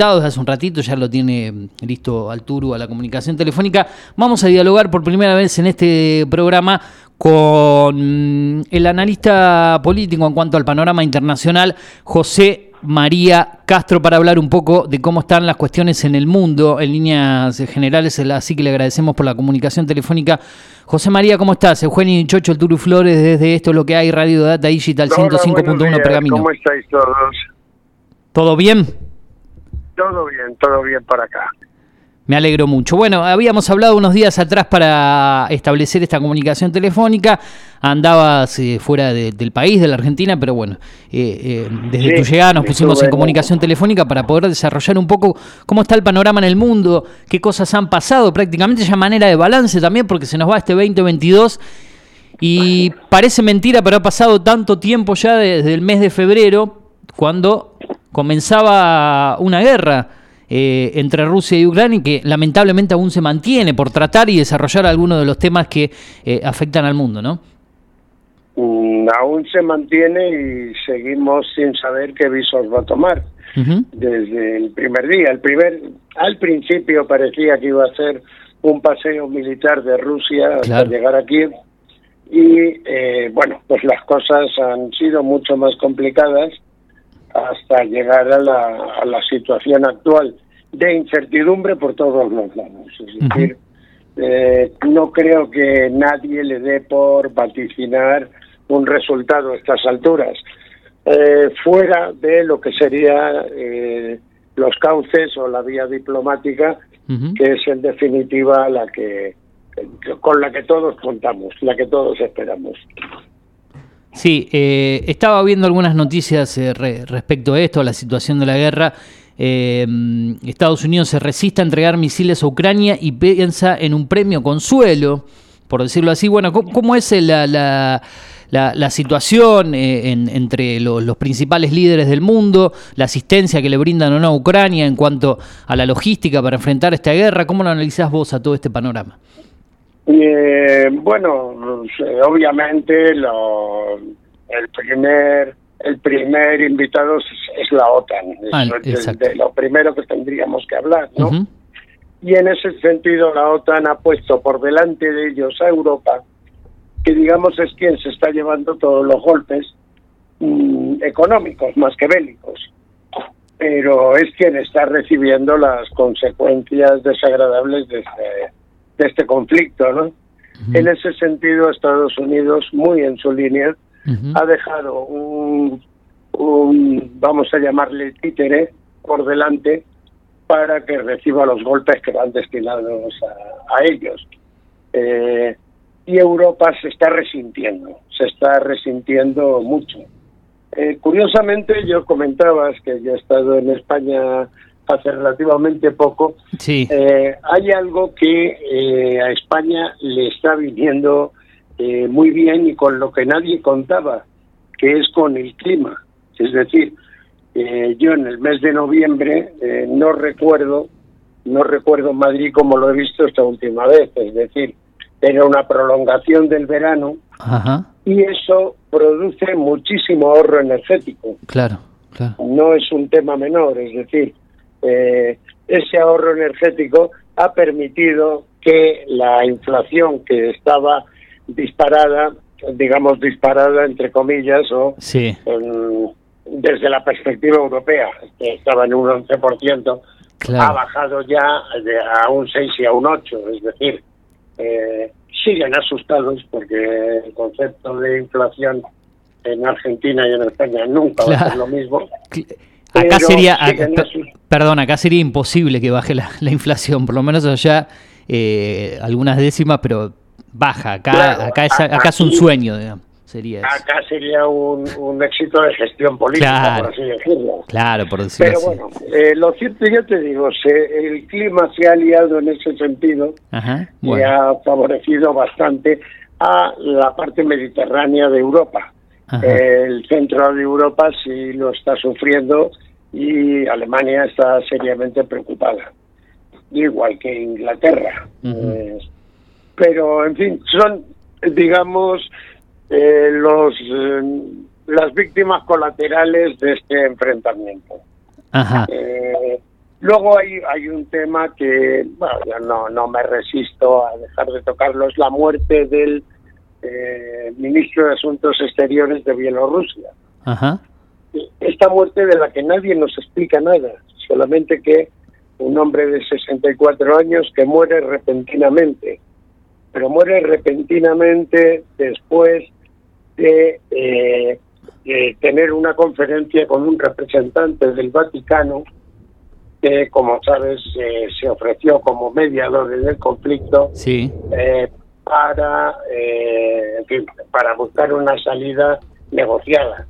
hace un ratito, ya lo tiene listo Alturu a la comunicación telefónica. Vamos a dialogar por primera vez en este programa con el analista político en cuanto al panorama internacional, José María Castro, para hablar un poco de cómo están las cuestiones en el mundo en líneas generales. Así que le agradecemos por la comunicación telefónica. José María, ¿cómo estás? Eugenio Chocho, el Turu Flores, desde esto, lo que hay, Radio Data Digital 105.1 Pergamino. ¿Cómo estáis todos? ¿Todo bien? Todo bien, todo bien por acá. Me alegro mucho. Bueno, habíamos hablado unos días atrás para establecer esta comunicación telefónica. Andabas eh, fuera del país, de la Argentina, pero bueno, eh, eh, desde tu llegada nos pusimos en comunicación telefónica para poder desarrollar un poco cómo está el panorama en el mundo, qué cosas han pasado, prácticamente ya manera de balance también, porque se nos va este 2022 y parece mentira, pero ha pasado tanto tiempo ya desde el mes de febrero, cuando comenzaba una guerra eh, entre Rusia y Ucrania que lamentablemente aún se mantiene por tratar y desarrollar algunos de los temas que eh, afectan al mundo, ¿no? Mm, aún se mantiene y seguimos sin saber qué visos va a tomar desde el primer día. El primer, al principio parecía que iba a ser un paseo militar de Rusia hasta llegar aquí y eh, bueno, pues las cosas han sido mucho más complicadas hasta llegar a la, a la situación actual de incertidumbre por todos los lados. Es decir, eh, no creo que nadie le dé por vaticinar un resultado a estas alturas, eh, fuera de lo que sería eh, los cauces o la vía diplomática, que es en definitiva la que con la que todos contamos, la que todos esperamos. Sí, eh, estaba viendo algunas noticias eh, respecto a esto, a la situación de la guerra. Eh, Estados Unidos se resiste a entregar misiles a Ucrania y piensa en un premio consuelo, por decirlo así. Bueno, ¿cómo, es la, la, situación entre los principales líderes del mundo, la asistencia que le brindan o no a Ucrania en cuanto a la logística para enfrentar esta guerra? ¿Cómo lo analizás vos a todo este panorama? Eh, bueno, obviamente lo, el primer el primer invitado es, la OTAN, ah, es de, lo primero que tendríamos que hablar, ¿no? Y en ese sentido la OTAN ha puesto por delante de ellos a Europa, que digamos es quien se está llevando todos los golpes mm, económicos más que bélicos, pero es quien está recibiendo las consecuencias desagradables de este de este conflicto, ¿no? En ese sentido, Estados Unidos, muy en su línea, ha dejado un, vamos a llamarle títere, por delante para que reciba los golpes que van destinados a, ellos. Eh, y Europa se está resintiendo, se está resintiendo mucho. Eh, curiosamente, yo comentabas que yo he estado en España hace relativamente poco, sí. Eh, hay algo que eh, a España le está viniendo eh, muy bien y con lo que nadie contaba, que es con el clima. Es decir, yo en el mes de noviembre no recuerdo, no recuerdo Madrid como lo he visto esta última vez, es decir, era una prolongación del verano y eso produce muchísimo ahorro energético. Claro, claro. No es un tema menor, es decir, eh, ese ahorro energético ha permitido que la inflación que estaba disparada, digamos disparada entre comillas, o desde la perspectiva europea, que estaba en un 11%, ha bajado ya a un 6 y a un 8, es decir, eh, siguen asustados porque el concepto de inflación en Argentina y en España nunca va a ser lo mismo. Acá sería, perdón, acá sería imposible que baje la, inflación, por lo menos allá eh, algunas décimas, pero baja. Acá, acá, es, acá es un sueño, digamos. Sería Acá sería un, éxito de gestión política, por así decirlo. Claro, por decirlo Pero bueno, eh, lo cierto, yo te digo, se, el clima se ha aliado en ese sentido y ha favorecido bastante a la parte mediterránea de Europa. El centro de Europa sí lo está sufriendo y Alemania está seriamente preocupada, igual que Inglaterra. Eh, pero, en fin, son, digamos, eh, los eh, las víctimas colaterales de este enfrentamiento. Luego hay, hay un tema que, bueno, yo no, no me resisto a dejar de tocarlo, es la muerte del eh, ministro de Asuntos Exteriores de Bielorrusia. Esta muerte de la que nadie nos explica nada, solamente que un hombre de 64 años que muere repentinamente, pero muere repentinamente después de, eh, tener una conferencia con un representante del Vaticano que, como sabes, eh, se ofreció como mediador en el conflicto sí. Eh, para, para buscar una salida negociada.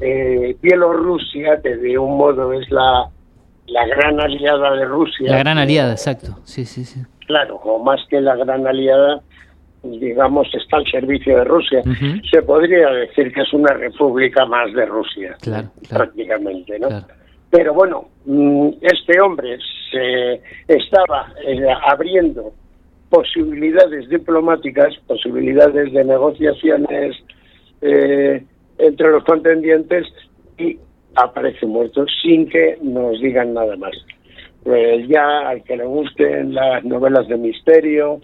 Bielorrusia, que de un modo es la la gran aliada de Rusia. La gran aliada, exacto. Sí, sí, sí. Claro, o más que la gran aliada, digamos, está al servicio de Rusia. Se podría decir que es una república más de Rusia, claro, prácticamente, ¿no? Pero bueno, mm, este hombre se estaba eh, abriendo posibilidades diplomáticas, posibilidades de negociaciones eh, entre los contendientes y aparece muerto sin que nos digan nada más. Pues ya al que le gusten las novelas de misterio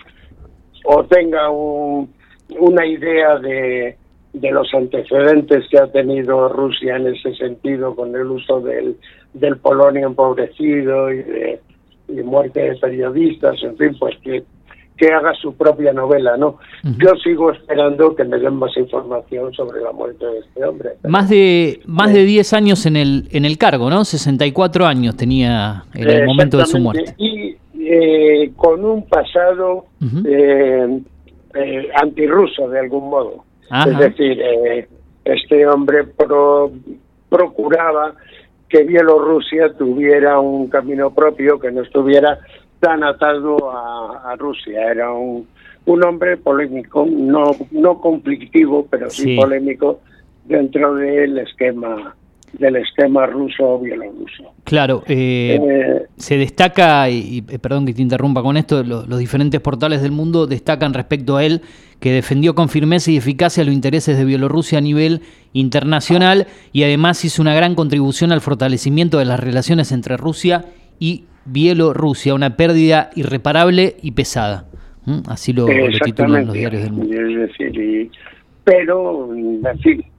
o tenga una idea de, de los antecedentes que ha tenido Rusia en ese sentido con el uso del, del polonio empobrecido y de y muerte de periodistas, en fin, pues que que haga su propia novela, ¿no? Yo sigo esperando que me den más información sobre la muerte de este hombre. Más de más de 10 años en el en el cargo, ¿no? 64 años tenía en el momento de su muerte. Y eh, con un pasado eh, eh, antirruso de algún modo. Es decir, este hombre procuraba que Bielorrusia tuviera un camino propio, que no estuviera tan atado a, Rusia. Era un, un hombre polémico, no, no conflictivo, pero sí, polémico dentro del esquema del esquema ruso bielorruso. Claro, eh, eh, se destaca, y, eh, perdón que te interrumpa con esto, los diferentes portales del mundo destacan respecto a él que defendió con firmeza y eficacia los intereses de Bielorrusia a nivel internacional y además hizo una gran contribución al fortalecimiento de las relaciones entre Rusia y Bielorrusia, una pérdida irreparable y pesada. Así lo, titulan los diarios del mundo. pero, en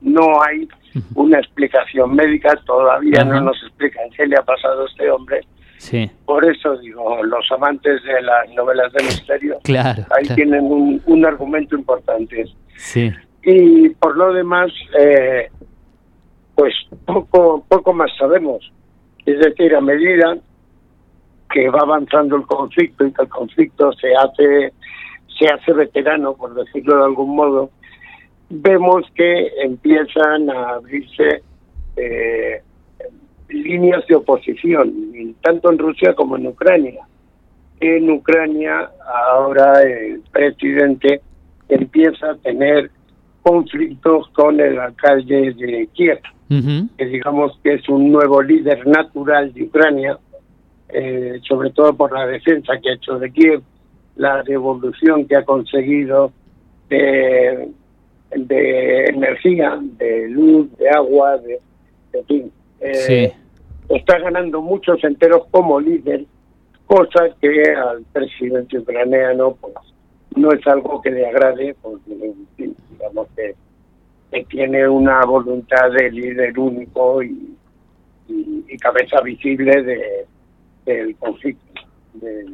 no hay una explicación médica, todavía no nos explican qué le ha pasado a este hombre. Sí. Por eso digo, los amantes de las novelas de misterio, claro, ahí tienen un, un, argumento importante. Sí. Y por lo demás, eh, pues poco, poco más sabemos. Es decir, a medida que va avanzando el conflicto y que el conflicto se hace se hace veterano, por decirlo de algún modo, vemos que empiezan a abrirse eh, líneas de oposición, tanto en Rusia como en Ucrania. En Ucrania ahora el presidente empieza a tener conflictos con el alcalde de Kiev, que digamos que es un nuevo líder natural de Ucrania, eh, sobre todo por la defensa que ha hecho de Kiev, la devolución que ha conseguido de, energía, de luz, de agua, de, fin. Eh, está ganando muchos enteros como líder, cosa que al presidente ucraniano pues, no es algo que le agrade, porque digamos que, tiene una voluntad de líder único y cabeza visible de, del conflicto, de,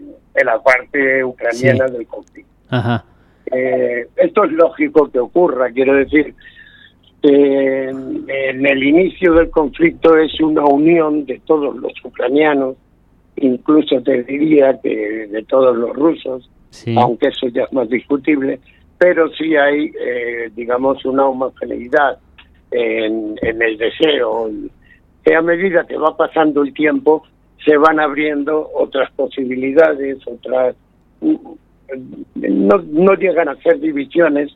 la parte ucraniana del conflicto. Eh, esto es lógico que ocurra, quiero decir, en, el inicio del conflicto es una unión de todos los ucranianos, incluso te diría que de todos los rusos, aunque eso ya es más discutible, pero sí hay, eh, digamos, una homogeneidad en, en el deseo, que a medida que va pasando el tiempo, se van abriendo otras posibilidades, otras no, no llegan a ser divisiones,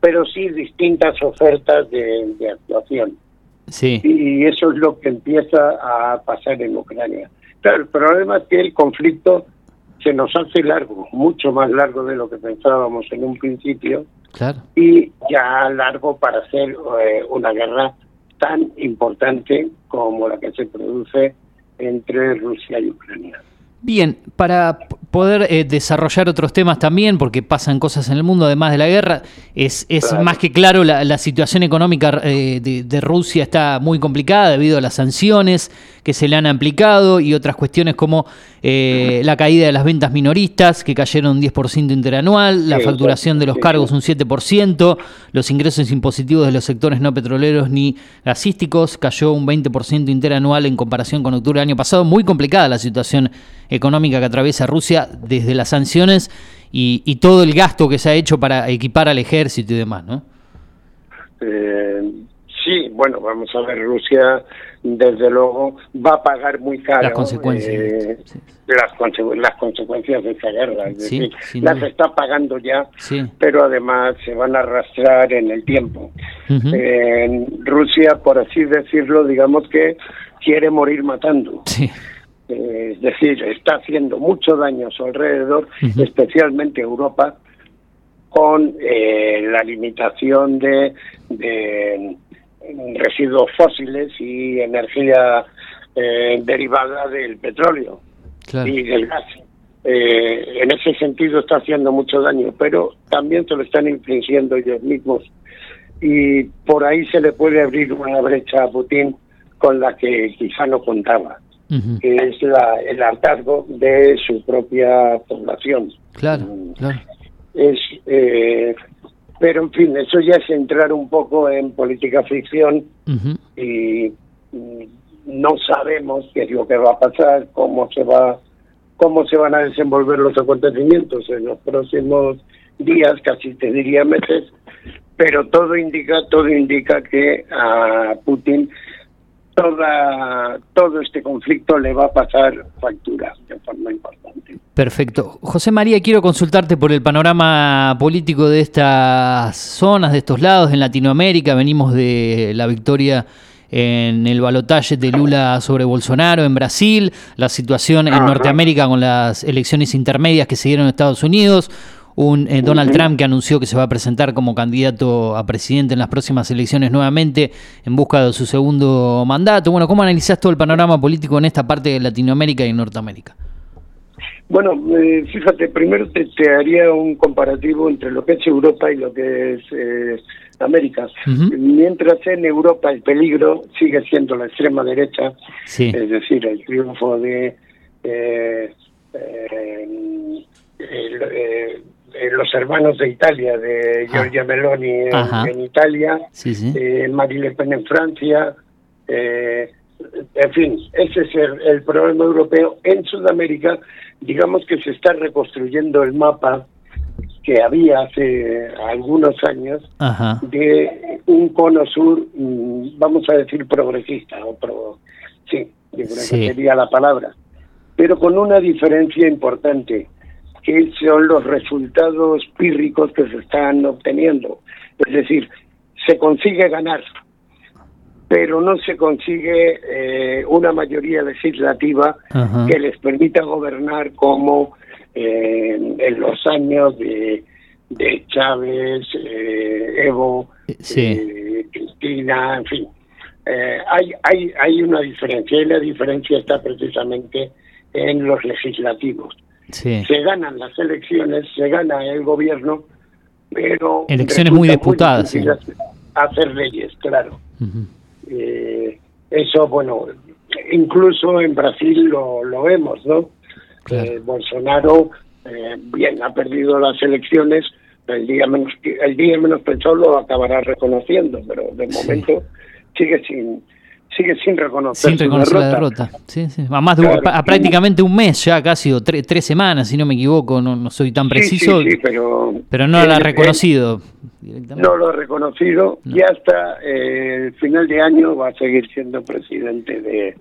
pero sí distintas ofertas de, actuación. Sí. Y eso es lo que empieza a pasar en Ucrania. Pero el problema es que el conflicto se nos hace largo, mucho más largo de lo que pensábamos en un principio. Claro. Y ya largo para hacer eh, una guerra tan importante como la que se produce entre Rusia y Ucrania. Bien, para poder eh, desarrollar otros temas también, porque pasan cosas en el mundo además de la guerra, es, es más que claro la, situación económica eh, de, Rusia está muy complicada debido a las sanciones que se le han aplicado y otras cuestiones como eh, la caída de las ventas minoristas, que cayeron un 10% interanual, la facturación de los cargos un 7%, los ingresos impositivos de los sectores no petroleros ni gasísticos cayó un 20% interanual en comparación con octubre del año pasado. Muy complicada la situación económica que atraviesa Rusia desde las sanciones y, todo el gasto que se ha hecho para equipar al ejército y demás, ¿no? Eh, sí, bueno, vamos a ver, Rusia desde luego va a pagar muy caro las consecuencias, eh, las, consecuencias de esa guerra, es decir, las está pagando ya, pero además se van a arrastrar en el tiempo. Rusia, por así decirlo, digamos que quiere morir matando. Eh, es decir, está haciendo mucho daño a su alrededor, especialmente Europa, con eh, la limitación de, residuos fósiles y energía eh, derivada del petróleo y del gas. en ese sentido está haciendo mucho daño, pero también se lo están infringiendo ellos mismos. Y por ahí se le puede abrir una brecha a Putin con la que quizá no contaba que es la, el hartazgo de su propia población. Claro, mm. claro. Es, eh, pero en fin, eso ya es entrar un poco en política ficción y mm, no sabemos qué es lo que va a pasar, cómo se va, cómo se van a desenvolver los acontecimientos en los próximos días, casi te diría meses, pero todo indica, todo indica que a Putin toda, todo este conflicto le va a pasar factura de forma importante. Perfecto. José María, quiero consultarte por el panorama político de estas zonas, de estos lados en Latinoamérica. Venimos de la victoria en el balotaje de Lula sobre Bolsonaro en Brasil, la situación en Norteamérica con las elecciones intermedias que se dieron en Estados Unidos, un eh, Donald Trump que anunció que se va a presentar como candidato a presidente en las próximas elecciones nuevamente en busca de su segundo mandato. Bueno, ¿cómo analizás todo el panorama político en esta parte de Latinoamérica y Norteamérica? Bueno, eh, fíjate, primero te, haría un comparativo entre lo que es Europa y lo que es eh, América. Mientras en Europa el peligro sigue siendo la extrema derecha, es decir, el triunfo de eh, eh, los hermanos de Italia, de ah. Giorgia Meloni en, Italia, eh, Marine Le Pen en Francia, eh, en fin, ese es el, problema europeo. En Sudamérica, digamos que se está reconstruyendo el mapa que había hace algunos años de un cono sur, mm, vamos a decir progresista, o pro, sí, sería la palabra, pero con una diferencia importante que son los resultados pírricos que se están obteniendo. Es decir, se consigue ganar, pero no se consigue eh, una mayoría legislativa que les permita gobernar como eh, en los años de, de Chávez, eh, Evo, Cristina, en fin. hay, hay, hay una diferencia y la diferencia está precisamente en los legislativos. Se ganan las elecciones, se gana el gobierno, pero... Elecciones muy disputadas. Hacer leyes, claro. Eh, eso, bueno, incluso en Brasil lo, lo vemos, ¿no? Eh, Bolsonaro, eh, bien, ha perdido las elecciones, el día menos el día menos pensado lo acabará reconociendo, pero de momento sigue sin sigue sin reconocer, sin reconocer la derrota. Sí, sí. A, más de a prácticamente un mes ya, casi, o tres semanas, si no me equivoco, no, no soy tan preciso. Sí, pero, pero no lo ha reconocido. No lo ha reconocido y hasta eh, el final de año va a seguir siendo presidente de,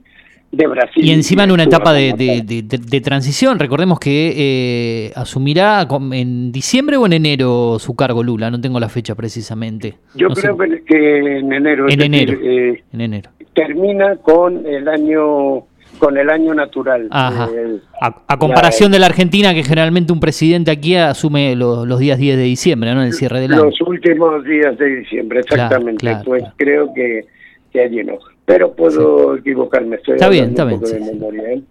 de Brasil. Y encima en una etapa de, de, transición, recordemos que eh, asumirá en diciembre o en enero su cargo Lula, no tengo la fecha precisamente. Yo creo que en enero. En enero. Eh, en enero. Termina con el año con el año natural. Eh, a, comparación de la Argentina, que generalmente un presidente aquí asume los, días 10 de diciembre, ¿no? El cierre del año. Los últimos días de diciembre, exactamente. pues creo que, que allí no. Pero puedo equivocarme. Estoy está bien, está bien.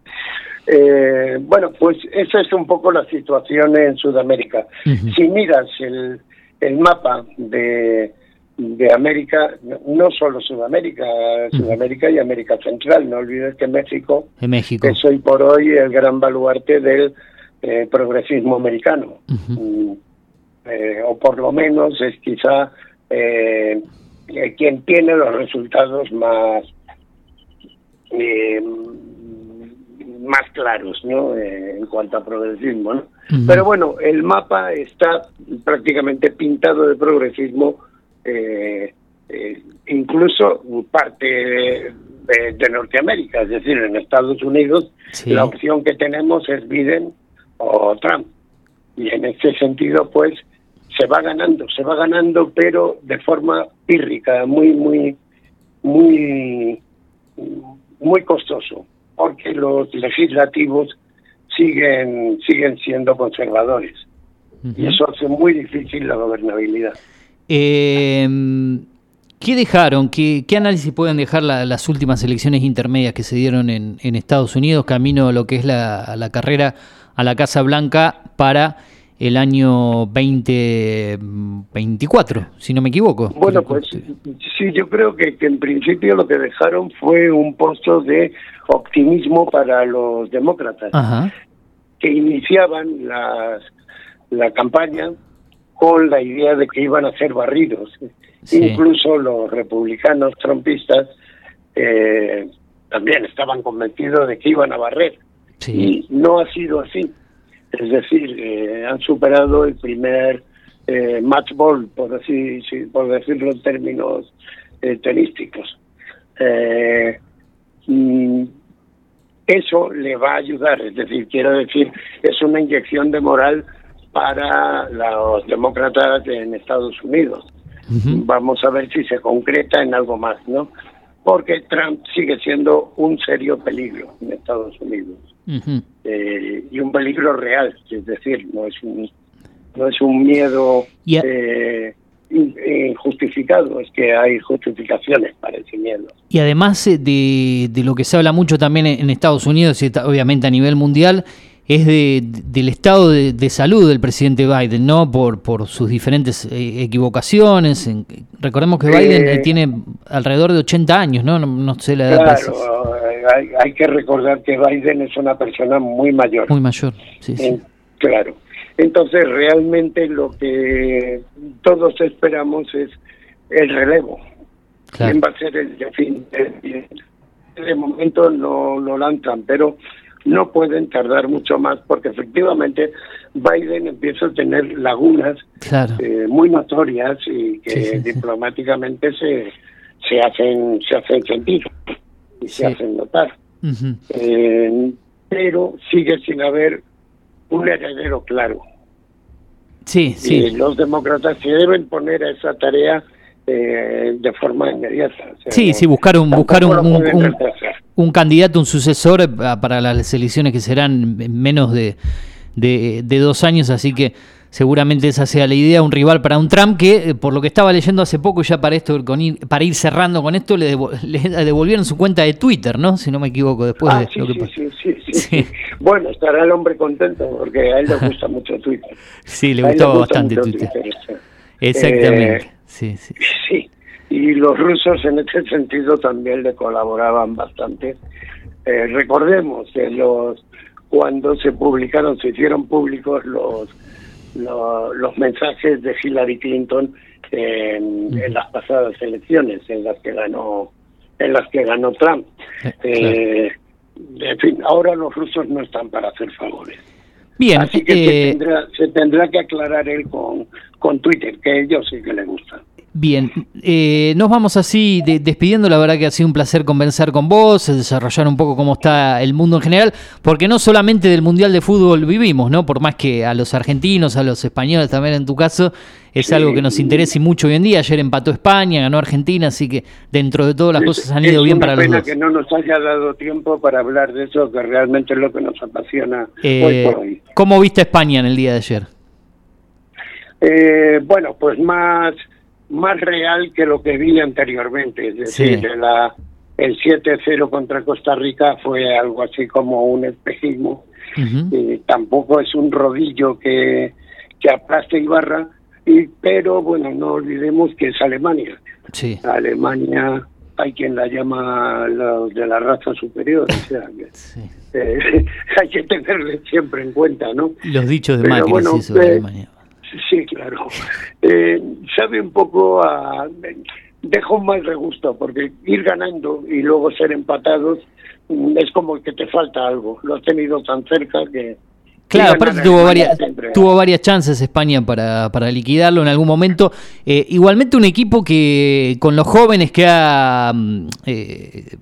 Eh, bueno, pues esa es un poco la situación en Sudamérica. Si miras el, el mapa de, de América, no solo Sudamérica, Sudamérica y América Central, no olvides que México, México. es hoy por hoy el gran baluarte del eh, progresismo americano, mm, eh, o por lo menos es quizá eh, quien tiene los resultados más más claros ¿no? Eh, en cuanto a progresismo. ¿no? Pero bueno, el mapa está prácticamente pintado de progresismo, eh, eh, incluso parte de, Norteamérica, es decir, en Estados Unidos la opción que tenemos es Biden o Trump. Y en ese sentido, pues, se va ganando, se va ganando, pero de forma pírrica, muy, muy, muy, muy costoso porque los legislativos siguen siguen siendo conservadores y eso hace muy difícil la gobernabilidad. Eh, ¿Qué dejaron? ¿Qué, ¿Qué, análisis pueden dejar las últimas elecciones intermedias que se dieron en, en Estados Unidos, camino a lo que es la, la carrera a la Casa Blanca para el año 2024, si no me equivoco. Bueno, pues sí, yo creo que, en principio lo que dejaron fue un posto de optimismo para los demócratas, que iniciaban las, la campaña con la idea de que iban a ser barridos. Incluso los republicanos trompistas eh, también estaban convencidos de que iban a barrer. Y no ha sido así es decir, eh, han superado el primer eh, match ball, por, así, por decirlo en términos eh, tenísticos. Eh, mm, eso le va a ayudar, es decir, quiero decir, es una inyección de moral para los demócratas en Estados Unidos. Vamos a ver si se concreta en algo más, ¿no? Porque Trump sigue siendo un serio peligro en Estados Unidos. Eh, y un peligro real, es decir, no es un, no es un miedo eh, injustificado, es que hay justificaciones para ese miedo. Y además eh, de, de lo que se habla mucho también en Estados Unidos y obviamente a nivel mundial, es de, del estado de, salud del presidente Biden, ¿no? Por, por sus diferentes equivocaciones. recordemos que Biden tiene alrededor de 80 años, ¿no? No, sé la edad. Claro, hay, que recordar que Biden es una persona muy mayor. Muy mayor, sí, sí. claro. Entonces, realmente lo que todos esperamos es el relevo. ¿Quién va a ser el de? De momento no lo lanzan, pero no pueden tardar mucho más porque efectivamente Biden empieza a tener lagunas eh, muy notorias y que diplomáticamente se se hacen se hacen sentir y se hacen notar. Eh, pero sigue sin haber un heredero claro. Sí, sí. Y los demócratas se deben poner a esa tarea eh, de forma inmediata. sí, sí, buscar un, buscar un, un, candidato, un sucesor eh, para las elecciones que serán menos de, de, de dos años, así que seguramente esa sea la idea, un rival para un Trump que, eh, por lo que estaba leyendo hace poco, ya para esto con ir, para ir cerrando con esto, le, devolvieron su cuenta de Twitter, ¿no? Si no me equivoco, después ah, de sí, lo que sí, sí, sí, Bueno, estará el hombre contento porque a él le gusta mucho Twitter. Sí, le gustaba bastante Twitter. Exactamente, eh, sí, sí. Sí, y los rusos en este sentido también le colaboraban bastante. Eh, recordemos que los cuando se publicaron, se hicieron públicos los los mensajes de Hillary Clinton en, las pasadas elecciones en las que ganó en las que ganó Trump. Eh, en fin, ahora los rusos no están para hacer favores. Bien, Así que se, eh, tendrá, se tendrá que aclarar él con, con Twitter, que a ellos sí que le gusta. Bien, eh, nos vamos así despidiendo, la verdad que ha sido un placer conversar con vos, desarrollar un poco cómo está el mundo en general, porque no solamente del Mundial de Fútbol vivimos, ¿no? Por más que a los argentinos, a los españoles también en tu caso, es algo que nos interesa y mucho hoy en día. Ayer empató España, ganó Argentina, así que dentro de todas las cosas han ido bien para los dos. que no nos haya dado tiempo para hablar de eso, que realmente es lo que nos apasiona eh, hoy por hoy. ¿Cómo viste España en el día de ayer? Eh, bueno, pues más más real que lo que vi anteriormente, es decir, la, el 7-0 contra Costa Rica fue algo así como un espejismo. tampoco es un rodillo que, que aplaste Ibarra, y, pero bueno, no olvidemos que es Alemania. Sí. Alemania hay quien la llama de la raza superior, o sea, eh, hay que tenerle siempre en cuenta, ¿no? Los dichos de Macri, bueno, sí, sobre Alemania. Sí, claro. Eh, sabe un poco a... Dejo un mal regusto, porque ir ganando y luego ser empatados mm, es como que te falta algo. Lo has tenido tan cerca que Claro, aparte tuvo varias, tuvo varias chances España para, para liquidarlo en algún momento. Eh, igualmente un equipo que con los jóvenes que ha mm, eh,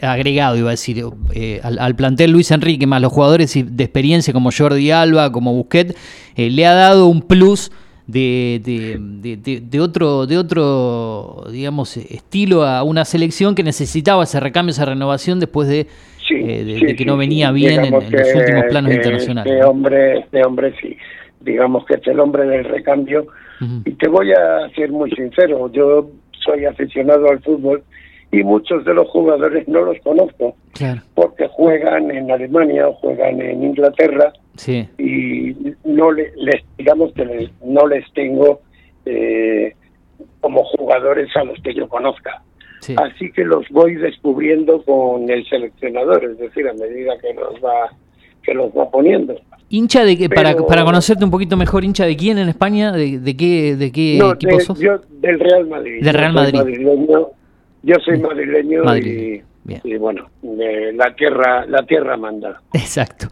agregado, iba a decir, eh, al, plantel Luis Enrique, más los jugadores de experiencia como Jordi Alba, como Busquet, le ha dado un plus de, de, de, otro, de otro, digamos, estilo a una selección que necesitaba ese recambio, esa renovación después de eh, de, que no venía bien en, los últimos planos internacionales. Este hombre, este hombre sí, digamos que es el hombre del recambio. Y te voy a ser muy sincero, yo soy aficionado al fútbol y muchos de los jugadores no los conozco porque juegan en Alemania o juegan en Inglaterra y no les digamos que no les tengo eh, como jugadores a los que yo conozca Así que los voy descubriendo con el seleccionador, es decir, a medida que los va que los va poniendo. ¿Hincha de qué? para, para conocerte un poquito mejor, ¿hincha de quién en España? ¿De, qué, de qué equipo sos? Yo del Real Madrid. Del Real Madrid. yo soy madrileño y, y, bueno, la tierra la tierra manda. Exacto.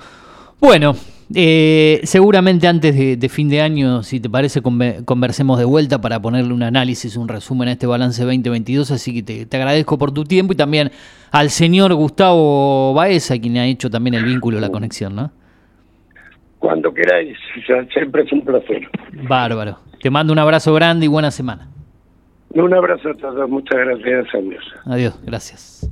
Bueno, eh, seguramente antes de, fin de año, si te parece, conversemos de vuelta para ponerle un análisis, un resumen a este balance 2022. Así que te, agradezco por tu tiempo y también al señor Gustavo Baeza, quien ha hecho también el vínculo, la conexión, ¿no? Cuando queráis, siempre es un placer. Bárbaro. Te mando un abrazo grande y buena semana. Un abrazo a todos, muchas gracias, adiós. Adiós, gracias.